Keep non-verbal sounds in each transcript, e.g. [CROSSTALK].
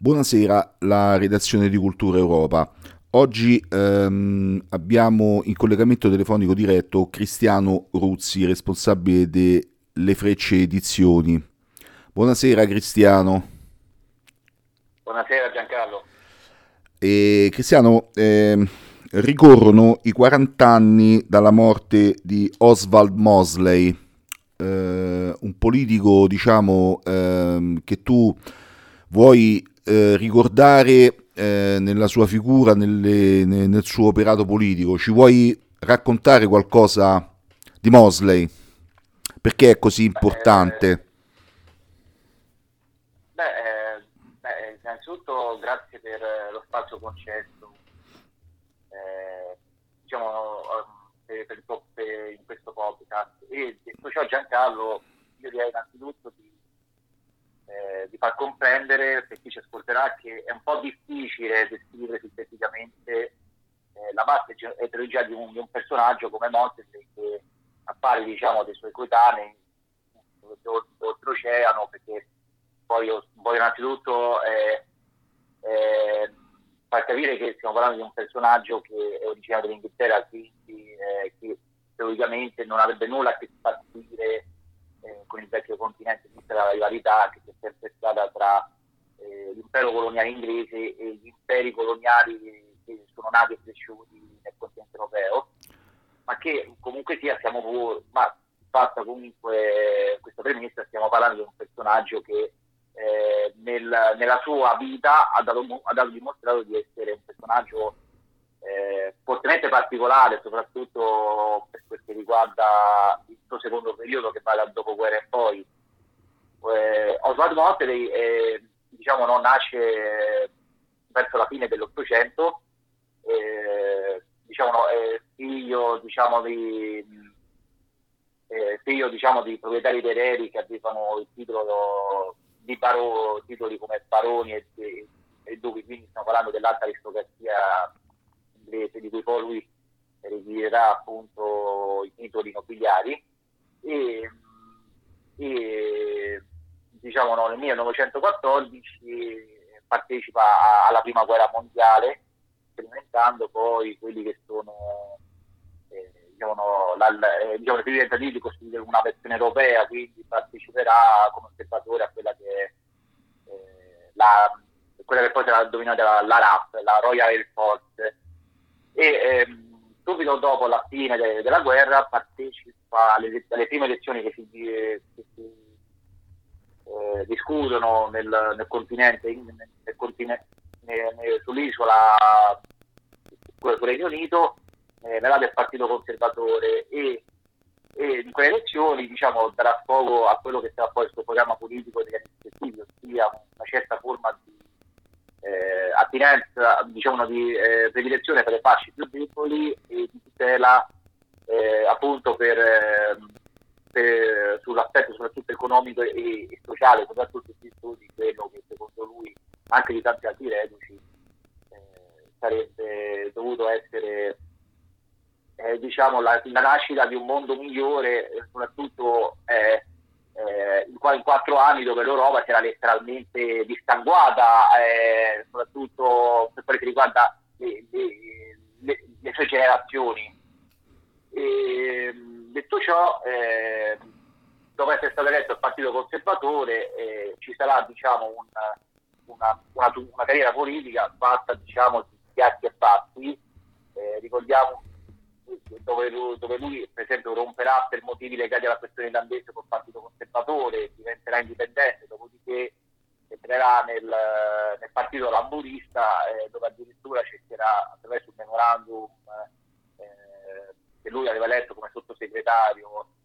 Buonasera, la redazione di Cultura Europa. Oggi ehm, abbiamo in collegamento telefonico diretto Cristiano Ruzzi, responsabile delle Frecce Edizioni. Buonasera Cristiano. Buonasera Giancarlo. E, Cristiano, eh, ricorrono i 40 anni dalla morte di Oswald Mosley, eh, un politico diciamo eh, che tu vuoi eh, ricordare eh, nella sua figura, nelle, nel suo operato politico. Ci vuoi raccontare qualcosa di Mosley? Perché è così importante? Eh, beh, eh, beh, innanzitutto grazie per lo spazio concesso. Eh, diciamo, per, per, per, in questo podcast. E detto ciò, Giancarlo, io direi innanzitutto di eh, di far comprendere per chi ci ascolterà che è un po' difficile descrivere sinteticamente eh, la vasta eterogeneità di, di, un personaggio come Montes che appare diciamo dei suoi coetanei oltreoceano perché poi voglio innanzitutto eh, eh, far capire che stiamo parlando di un personaggio che è originario dell'Inghilterra quindi eh, che teoricamente non avrebbe nulla a che spartire eh, con il vecchio continente tutta la rivalità che stata tra eh, l'impero coloniale inglese e gli imperi coloniali che sono nati e cresciuti nel continente europeo, ma che comunque sia stiamo ma fatta comunque questa premessa stiamo parlando di un personaggio che eh, nel, nella sua vita ha dato, ha dato dimostrato di essere un personaggio eh, fortemente particolare, soprattutto per quel che riguarda il suo secondo periodo che va dal dopoguerra in poi. Eh, Oswald Motley eh, diciamo, no, nasce verso la fine dell'Ottocento, eh, diciamo, no, figlio, diciamo, di, eh, figlio diciamo, di proprietari terreni che avevano il titolo di baro, titoli come baroni e, e, e dove quindi stiamo parlando dell'alta aristocrazia inglese di cui poi lui richiederà appunto i titoli nobiliari. E, e diciamo no, nel 1914 partecipa alla prima guerra mondiale sperimentando poi quelli che sono eh, diciamo, la, eh, diciamo, di costruire una versione europea quindi parteciperà come osservatore a quella che eh, la, quella che poi sarà dominata la, la RAF, la Royal Air Force. E ehm, subito dopo la fine de- della guerra partecipa alle, alle prime elezioni che si, che si eh, discutono nel, nel continente, in, nel continente nel, sull'isola con Regno Unito eh, nella del Partito Conservatore. E, e, in quelle elezioni diciamo, darà sfogo a quello che sarà poi il suo programma politico degli anni successivi, ossia una certa forma di eh, attinenza, diciamo, di eh, predilezione per le fasce più deboli e di tutela eh, appunto per, ehm, per, soprattutto economico e, e sociale, soprattutto in virtù di quello che secondo lui, anche di tanti altri reduci, eh, sarebbe dovuto essere eh, diciamo, la, la, nascita di un mondo migliore, soprattutto eh, eh, in, in, quattro anni dove l'Europa si era letteralmente distanguata, eh, soprattutto per quello che riguarda le, le, le, le sue generazioni. E, detto ciò, eh, dopo essere stato eletto il Partito Conservatore, eh, ci sarà diciamo, un, una, una, una, carriera politica fatta diciamo, di alti e bassi. Eh, ricordiamo dove lui, dove lui, per esempio romperà per motivi legati alla questione irlandese col partito conservatore, diventerà indipendente, dopodiché entrerà nel, nel partito laburista eh, dove addirittura cercherà attraverso un memorandum eh, che lui aveva letto come sottosegretario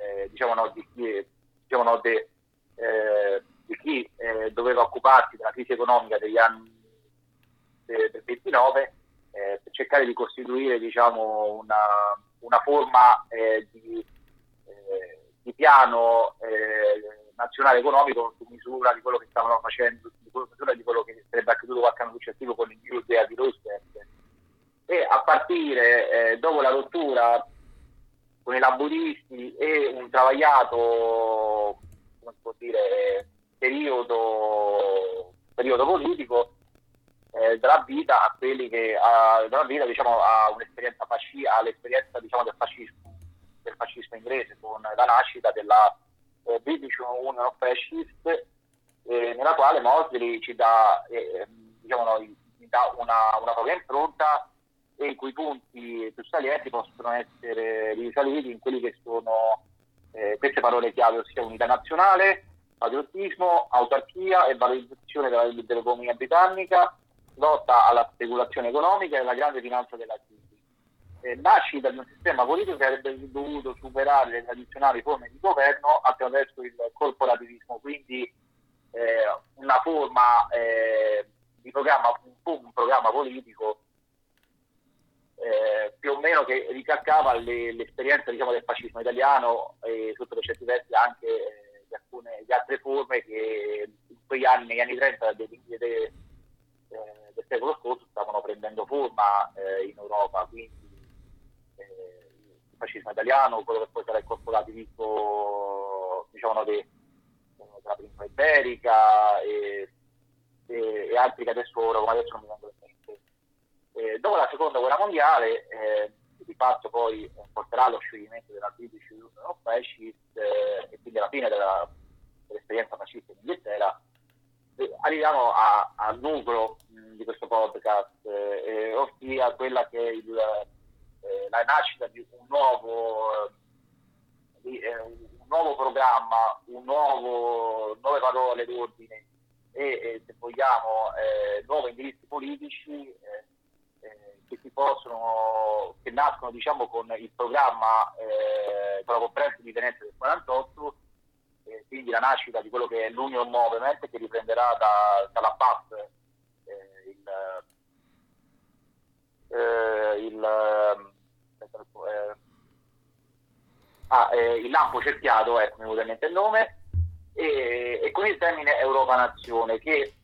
eh, eh diciamo no, di chi, diciamo no, de, eh, di chi eh, doveva occuparsi della crisi economica degli anni del 29 eh, per cercare di costituire diciamo, una, una, forma eh, di, di, piano nazionale economico su misura di quello che stavano facendo, di misura di quello che sarebbe accaduto qualche anno successivo con l'industria di Roosevelt. E a partire eh, dopo la rottura con i laburisti e un travagliato dire, periodo periodo politico eh, dalla vita a quelli che a, vita diciamo a un'esperienza fascista, all'esperienza diciamo del fascismo, del fascismo inglese con la nascita della eh, British Union of Fascists eh, nella quale Mosley ci dà, eh, diciamo, noi, dà una, una propria impronta e in cui i punti più salienti possono essere risaliti in quelli che sono eh, queste parole chiave, ossia unità nazionale, patriottismo, autarchia e valorizzazione della, dell'economia britannica, lotta alla speculazione economica e alla grande finanza della crisi. Eh, nascita di un sistema politico che avrebbe dovuto superare le tradizionali forme di governo attraverso il corporativismo, quindi eh, una forma eh, di programma, un, un programma politico eh, più o meno che ricalcava le, l'esperienza diciamo, del fascismo italiano e sotto certi versi anche eh, di alcune di altre forme che in quegli anni, negli anni 30 dei, dei, dei, eh, del secolo scorso stavano prendendo forma eh, in Europa, quindi eh, il fascismo italiano, quello che poi sarà il corporativismo diciamo, de, della prima iberica e, e, e altri che adesso ora come adesso non mi vengono in mente eh, dopo la seconda guerra mondiale, eh, di fatto poi eh, porterà allo scioglimento della British Union of Fascists eh, e quindi alla fine della, dell'esperienza fascista in Inghilterra, eh, arriviamo a, al nucleo di questo podcast, eh, ossia quella che è il, la nascita di un nuovo, di, un nuovo programma, un nuovo, nuove parole d'ordine e, se vogliamo, nuovi indirizzi politici che si possono, che nascono diciamo con il programma, eh, con la conferenza di Venezia del 48, eh, quindi la nascita di quello che è l'Union Movement che riprenderà da, dalla PAF eh, il, eh, il, eh, ah, eh, il lampo cerchiato, ecco mi è venuto in mente il nome, e, e con il termine Europa Nazione che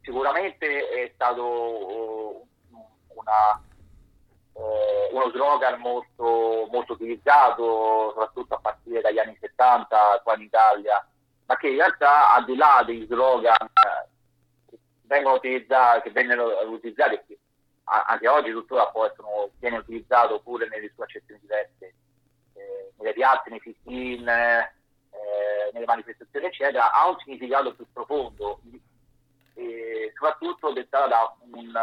sicuramente è stato una, eh, uno slogan molto, molto utilizzato, soprattutto a partire dagli anni 70 qua in Italia, ma che in realtà al di là dei slogan che vengono utilizzati, che vennero utilizzati e che anche oggi tuttora può essere, viene utilizzato pure nelle sue accezioni diverse, eh, nelle piazze, nei sit-in, eh, nelle manifestazioni, eccetera, ha un significato più profondo, e soprattutto dettato da un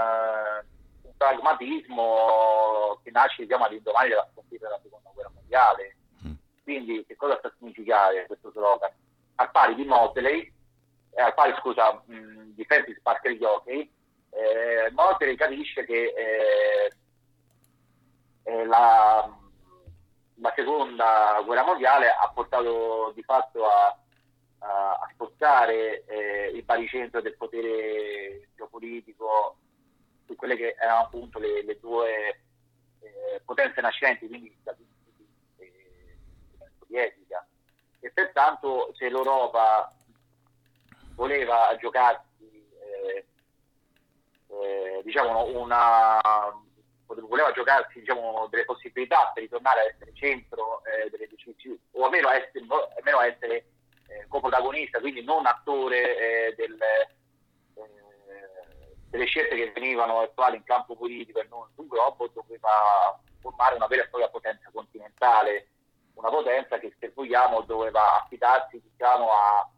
pragmatismo che nasce diciamo, all'indomani della sconfitta della seconda guerra mondiale. Mm. Quindi che cosa sta a significare questo slogan? Al pari di Motley, eh, al pari scusa, mh, di Francis Parker Yockey, eh, Motley capisce che eh, eh, la, la, seconda guerra mondiale ha portato di fatto a, a, a spostare eh, il baricentro del potere geopolitico su quelle che erano appunto le, le due eh, potenze nascenti, quindi Stati Uniti e. E pertanto se l'Europa voleva giocarsi eh, eh, diciamo una voleva giocarsi diciamo, delle possibilità per ritornare a essere centro eh, delle decisioni o almeno essere, almeno essere eh, coprotagonista, quindi non attore eh, del, delle scelte che venivano attuali in campo politico e non sul globo doveva formare una vera e propria potenza continentale, una potenza che se vogliamo doveva affidarsi diciamo, a,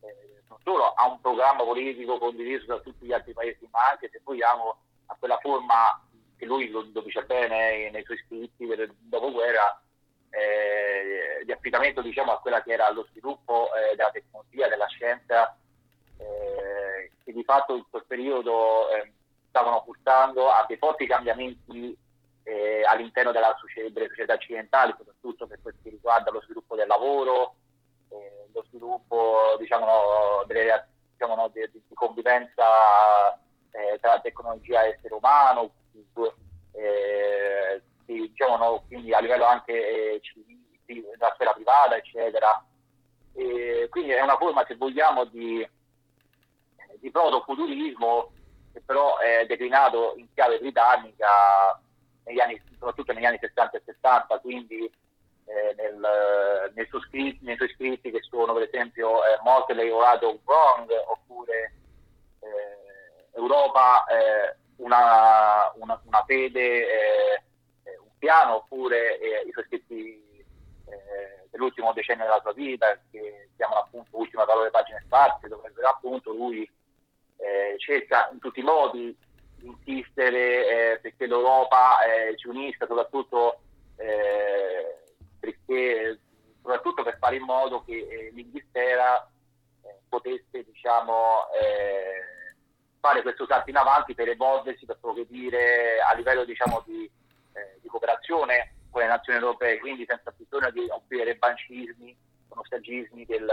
eh, non solo a un programma politico condiviso da tutti gli altri paesi, ma anche se vogliamo a quella forma che lui lo, lo dice bene nei suoi scritti del dopoguerra eh, di affidamento diciamo, a quella che era lo sviluppo eh, della tecnologia, della scienza eh, che di fatto in quel periodo eh, stavano portando a dei forti cambiamenti eh, all'interno della, delle società occidentali, soprattutto per quel che riguarda lo sviluppo del lavoro, eh, lo sviluppo diciamo, delle, diciamo, no, di, di, convivenza eh, tra tecnologia e essere umano, eh, diciamo, no, quindi a livello anche della sfera privata, eccetera. E quindi è una forma, se vogliamo, di, di protofuturismo che però è declinato in chiave britannica negli anni, soprattutto negli anni 60 e 70, quindi eh, nel, nel scritti, nei suoi scritti che sono per esempio eh, Motley o Out of Wrong oppure eh, Europa eh, una, una, una, fede, eh, un piano oppure eh, i suoi scritti dell'ultimo decennio della sua vita, che chiamano appunto Ultima parole pagine sparse, dove appunto lui cerca in tutti i modi di insistere perché l'Europa si unisca, soprattutto perché soprattutto per fare in modo che eh, l'Inghilterra eh, potesse diciamo, eh, fare questo salto in avanti per evolversi, per progredire a livello diciamo, di, eh, di, cooperazione con le nazioni europee, quindi senza bisogno di offrire revanchismi o nostalgismi del,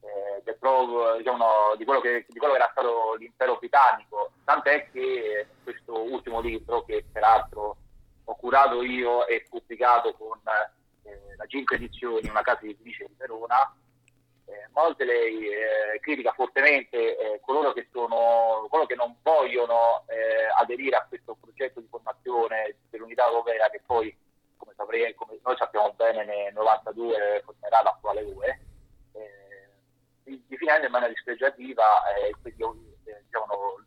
eh, del pro, diciamo, di, quello che, di, quello che, era stato l'impero britannico, tant'è che questo ultimo libro, che peraltro ho curato io e pubblicato con eh, la 5 edizioni, una casa editrice di Verona, eh, Mosley eh, critica fortemente eh, coloro, che sono, coloro che non vogliono eh, aderire a questo progetto di formazione dell'unità europea che poi, come, saprei, come noi sappiamo bene, nel 92 formerà l'attuale UE, eh, definendo in maniera dispregiativa eh, diciamo,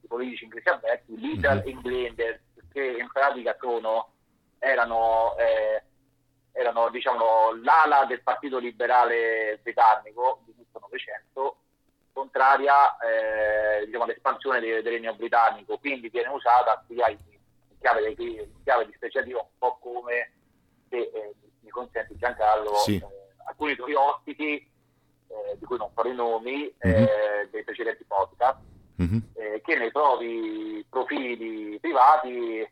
i politici inglesi avverti, Little mm-hmm. Englanders, che in pratica sono, erano eh, erano diciamo, l'ala del Partito Liberale britannico di tutto il Novecento, contraria eh, diciamo, all'espansione del, del, regno britannico, quindi viene usata in chiave, di, chiave di specialità un po' come, se eh, mi consente Giancarlo, sì. eh, alcuni tuoi ospiti, eh, di cui non farò i nomi, mm-hmm. dei precedenti podcast, mm-hmm. che nei propri profili privati eh,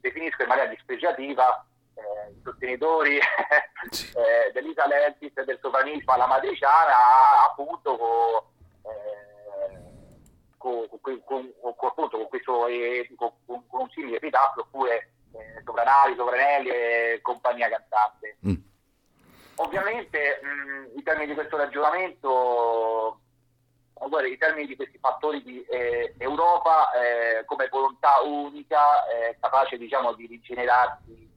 definisco in maniera dispregiativa eh, i sostenitori [LAUGHS] sì. eh, dell'Italentis e del sovranismo alla matriciana appunto con, eh, con, con, con, con questo eh, con, un simile epitaffio oppure Sovranali, Sovranelli e compagnia cantante. Mm. Ovviamente mh, in termini di questo ragionamento guarda, in termini di questi fattori di eh, Europa eh, come volontà unica, eh, capace diciamo, di rigenerarsi,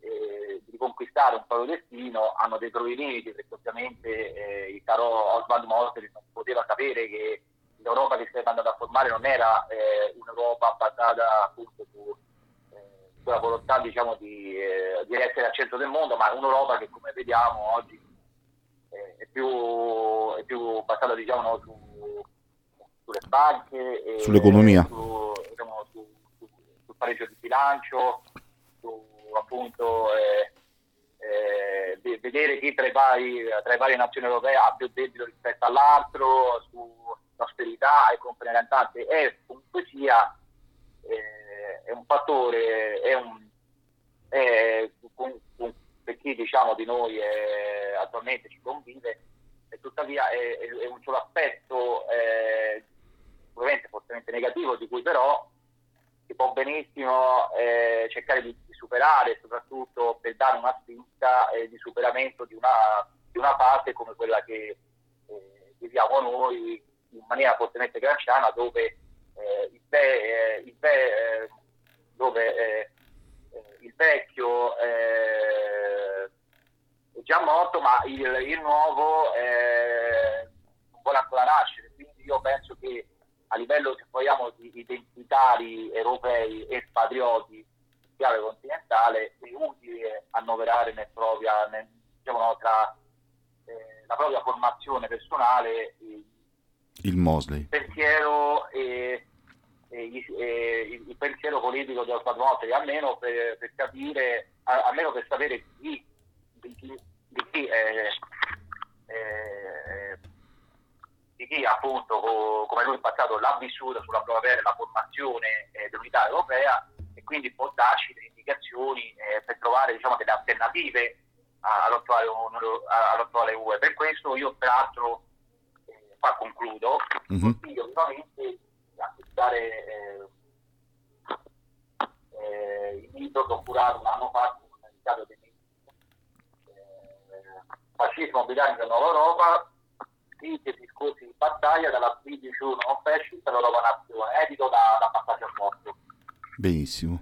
eh, di riconquistare un proprio destino, hanno dei propri limiti, perché ovviamente eh, il caro Oswald Mosley non poteva sapere che l'Europa che si stava andando a formare non era eh, un'Europa basata appunto su sulla volontà diciamo, di, di essere al centro del mondo, ma un'Europa che come vediamo oggi è più, è più basata diciamo, su, sulle banche, sull'economia, su, diciamo, su, sul pareggio di bilancio, su appunto eh, eh, vedere chi tra, vari, tra, le varie nazioni europee ha più debito rispetto all'altro, sull'austerità e compagnia cantante e comunque sia eh, è un fattore, è un, è, un, un, per chi diciamo di noi è, attualmente ci convive, e tuttavia è, è un solo aspetto eh, sicuramente fortemente negativo, di cui però si può benissimo eh, cercare di, di, superare, soprattutto per dare una spinta eh, di superamento di una, di una, fase come quella che eh, viviamo noi in maniera fortemente gramsciana, dove eh, il, be, eh, il be, dove il vecchio eh, è già morto, ma il, il nuovo eh, non vuole ancora nascere. Quindi io penso che a livello, se vogliamo, di identitari europei e patrioti chiave continentale è utile annoverare nel propria, nel, diciamo, tra eh, la propria formazione personale il Mosley. pensiero e il, il, pensiero politico dello Stato Nostro, almeno per, per, capire, almeno per sapere chi, di chi, di chi, eh, eh, di chi appunto co, come lui in passato l'ha vissuto sulla propria pelle la formazione eh, dell'unità europea e quindi può darci delle indicazioni eh, per trovare diciamo, delle alternative all'attuale, all'attuale UE. Per questo io peraltro, eh, qua concludo, mm-hmm. consiglio vivamente acquistare eh, eh, il libro che ho curato un anno fa con Riccardo De eh, Fascismo britannico e Nuova Europa, crisi e discorsi di battaglia dalla British Union of Fascist all'Europa Nazione, edito da, da Passaggio a Morto. Benissimo.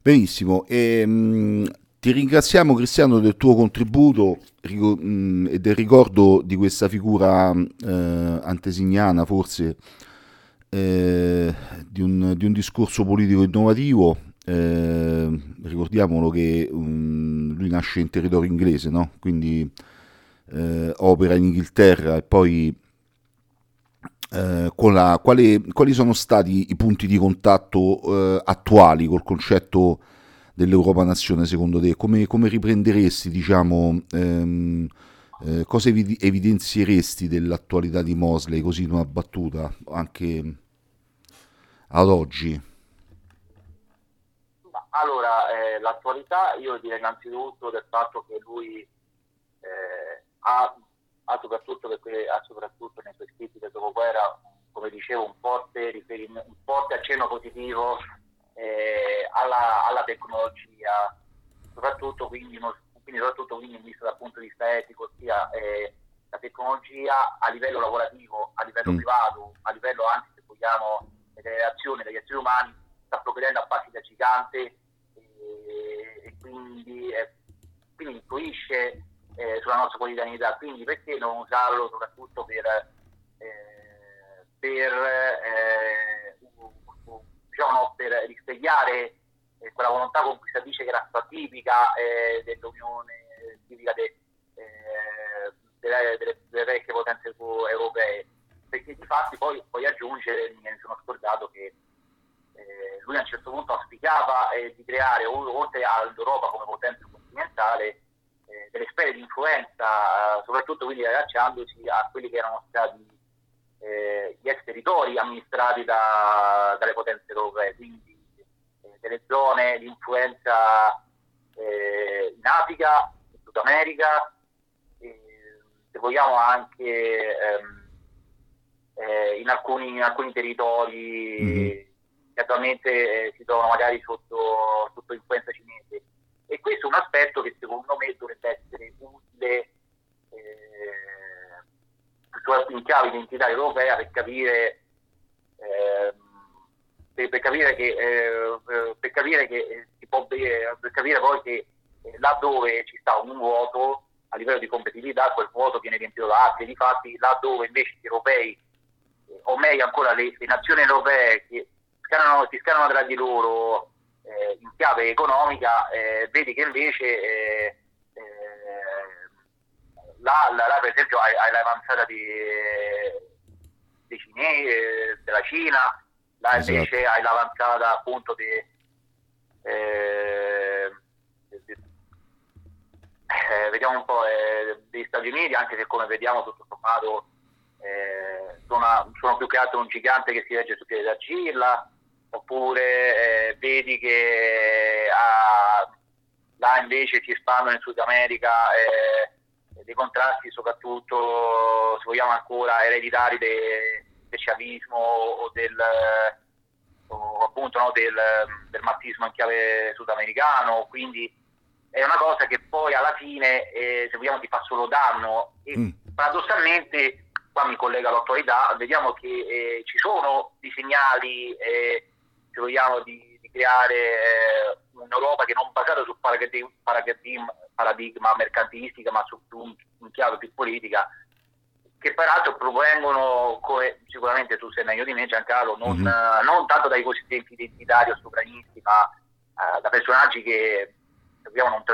Benissimo. E, ehm, Ti ringraziamo Cristiano del tuo contributo e del ricordo di questa figura eh, antesignana forse eh, di, un, di, un, discorso politico innovativo. Eh, ricordiamolo che um, lui nasce in territorio inglese, no? quindi eh, opera in Inghilterra e poi eh, la, quali, quali, sono stati i punti di contatto eh, attuali col concetto dell'Europa Nazione secondo te? Come, come riprenderesti, diciamo, ehm, eh, cosa evidenzieresti dell'attualità di Mosley così in una battuta anche ad oggi? Allora, eh, l'attualità io direi innanzitutto del fatto che lui eh, ha, ha, soprattutto perché, ha soprattutto nei suoi scritti del dopoguerra, come dicevo, un forte, un forte accenno positivo eh, alla, alla, tecnologia, soprattutto quindi, quindi, soprattutto quindi visto dal punto di vista etico, ossia eh, la tecnologia a livello lavorativo, a livello mm. privato, a livello anche se vogliamo delle relazioni degli esseri umani, sta progredendo a passi da gigante e, e quindi, eh, quindi, influisce eh, sulla nostra quotidianità. Quindi perché non usarlo soprattutto per, eh, per eh, diciamo, per risvegliare eh, quella volontà con cui si dice che era stata tipica eh, dell'Unione, tipica de, eh, delle, delle, delle, vecchie potenze europee, perché di fatti poi, poi aggiungere, mi sono scordato che eh, lui a un certo punto auspicava eh, di creare, oltre all'Europa come potenza continentale, delle sfere di influenza, soprattutto quindi allacciandosi a quelli che erano stati eh, gli ex territori amministrati da, dalle potenze europee, quindi eh, delle zone di influenza eh, in Africa, in Sud America, se vogliamo anche ehm, eh, in, alcuni, in, alcuni, territori mm-hmm. che attualmente eh, si trovano magari sotto, sotto influenza cinese. E questo è un aspetto che secondo me dovrebbe essere utile in chiave identitaria europea per capire, eh, per, per, capire che, eh, per capire che si può per capire poi che eh, laddove ci sta un vuoto a livello di competitività quel vuoto viene riempito da altri. Difatti laddove invece gli europei eh, o meglio ancora le, le nazioni europee che scanano, si scanano tra di loro eh, in chiave economica eh, vedi che invece là, là, là, per esempio hai, hai l'avanzata di, dei cinesi, della Cina, là esatto. invece hai l'avanzata appunto di, eh, di eh, vediamo un po' eh, degli Stati Uniti, anche se come vediamo tutto sommato eh, sono, sono, più che altro un gigante che si legge su piedi d'argilla, oppure eh, vedi che ah, là invece si espandono in Sud America eh, dei contrasti soprattutto, se vogliamo ancora, ereditari de, del sciavismo o del, o appunto, no, del, del marxismo in chiave sudamericano, quindi è una cosa che poi alla fine, eh, se vogliamo, ti fa solo danno e mm. paradossalmente, qua mi collega all'attualità, vediamo che eh, ci sono dei segnali, eh, se vogliamo, di, creare eh, un'Europa che non basata sul paradigma, paradigma, paradigma mercantilistica ma su un, un chiave più politica che peraltro provengono, come sicuramente tu sai meglio di me Giancarlo, non, mm-hmm. non tanto dai cosiddetti identitari o sovranisti, ma uh, da personaggi che dobbiamo non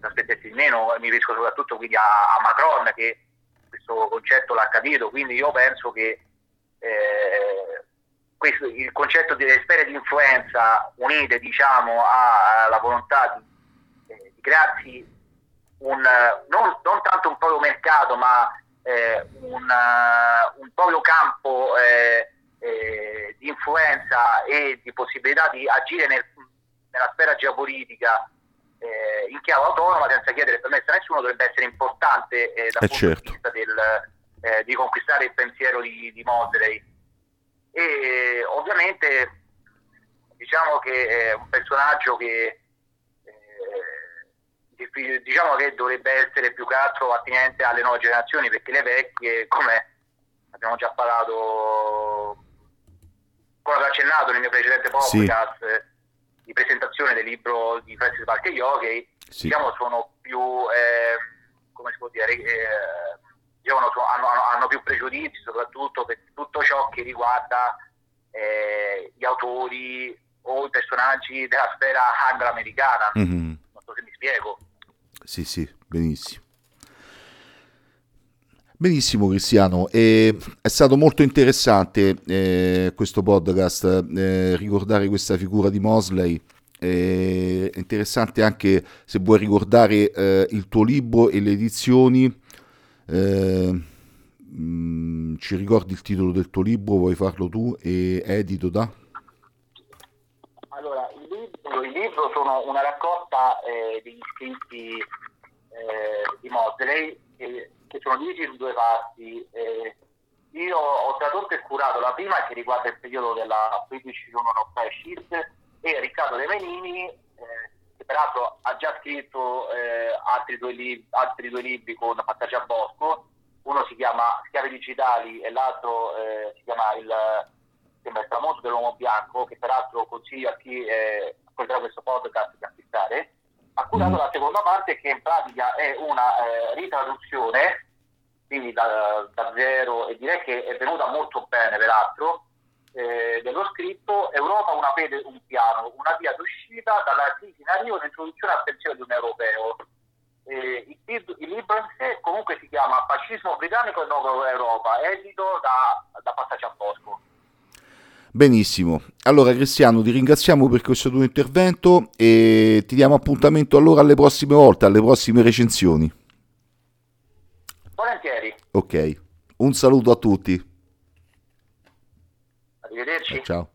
aspettarsi di meno, mi riferisco soprattutto quindi a, a, Macron che questo concetto l'ha capito, quindi io penso che eh, questo, il concetto delle sfere di influenza unite diciamo, alla volontà di, eh, di crearsi un, non, non, tanto un proprio mercato, ma eh, un, uh, un, proprio campo eh, eh, di influenza e di possibilità di agire nel, nella sfera geopolitica eh, in chiave autonoma senza chiedere permesso a nessuno dovrebbe essere importante eh, dal punto certo. di vista del, di conquistare il pensiero di, di Mosley e ovviamente diciamo che è un personaggio che eh, diciamo che dovrebbe essere più che altro attinente alle nuove generazioni perché le vecchie come abbiamo già parlato come ho accennato nel mio precedente podcast sì. di presentazione del libro di Francis Parker Yogi sì. diciamo, sono più, eh, come si può dire, eh, diciamo, hanno, hanno, più pregiudizi, soprattutto per tutto ciò che riguarda eh, gli autori o i personaggi della sfera anglo-americana. Mm-hmm. Non so se mi spiego. Sì, sì, benissimo. Benissimo Cristiano, e è stato molto interessante eh, questo podcast, eh, ricordare questa figura di Mosley, è interessante anche se vuoi ricordare eh, il tuo libro e le edizioni, mh, mm, ci ricordi il titolo del tuo libro, vuoi farlo tu e edito da? Allora, il libro, sono una raccolta eh, degli scritti eh, di Mosley che, che, sono divisi in due parti. Eh, io ho tradotto e curato la prima che riguarda il periodo della British Union of Fascist e Riccardo De Menini, eh, che peraltro ha già scritto eh, altri, due lib- altri, due libri con Passaggio a Bosco, uno si chiama Schiavi Digitali e l'altro eh, si chiama il, sembra il tramonto dell'uomo bianco, che peraltro consiglio a chi eh, ascolterà questo podcast di acquistare ha curato mm. la seconda parte che in pratica è una eh, ritraduzione, quindi da, da, zero, e direi che è venuta molto bene peraltro, eh, dello scritto Europa una fede, un piano, una via d'uscita dalla crisi in arrivo un'introduzione al pensiero di un europeo. Eh, il, il, libro in sé comunque si chiama Fascismo britannico e Nuova Europa, edito da, da Passaggio a Bosco. Benissimo, allora Cristiano ti ringraziamo per questo tuo intervento e ti diamo appuntamento allora alle prossime volte, alle prossime recensioni. Volentieri. Ok, un saluto a tutti. Arrivederci. Ciao.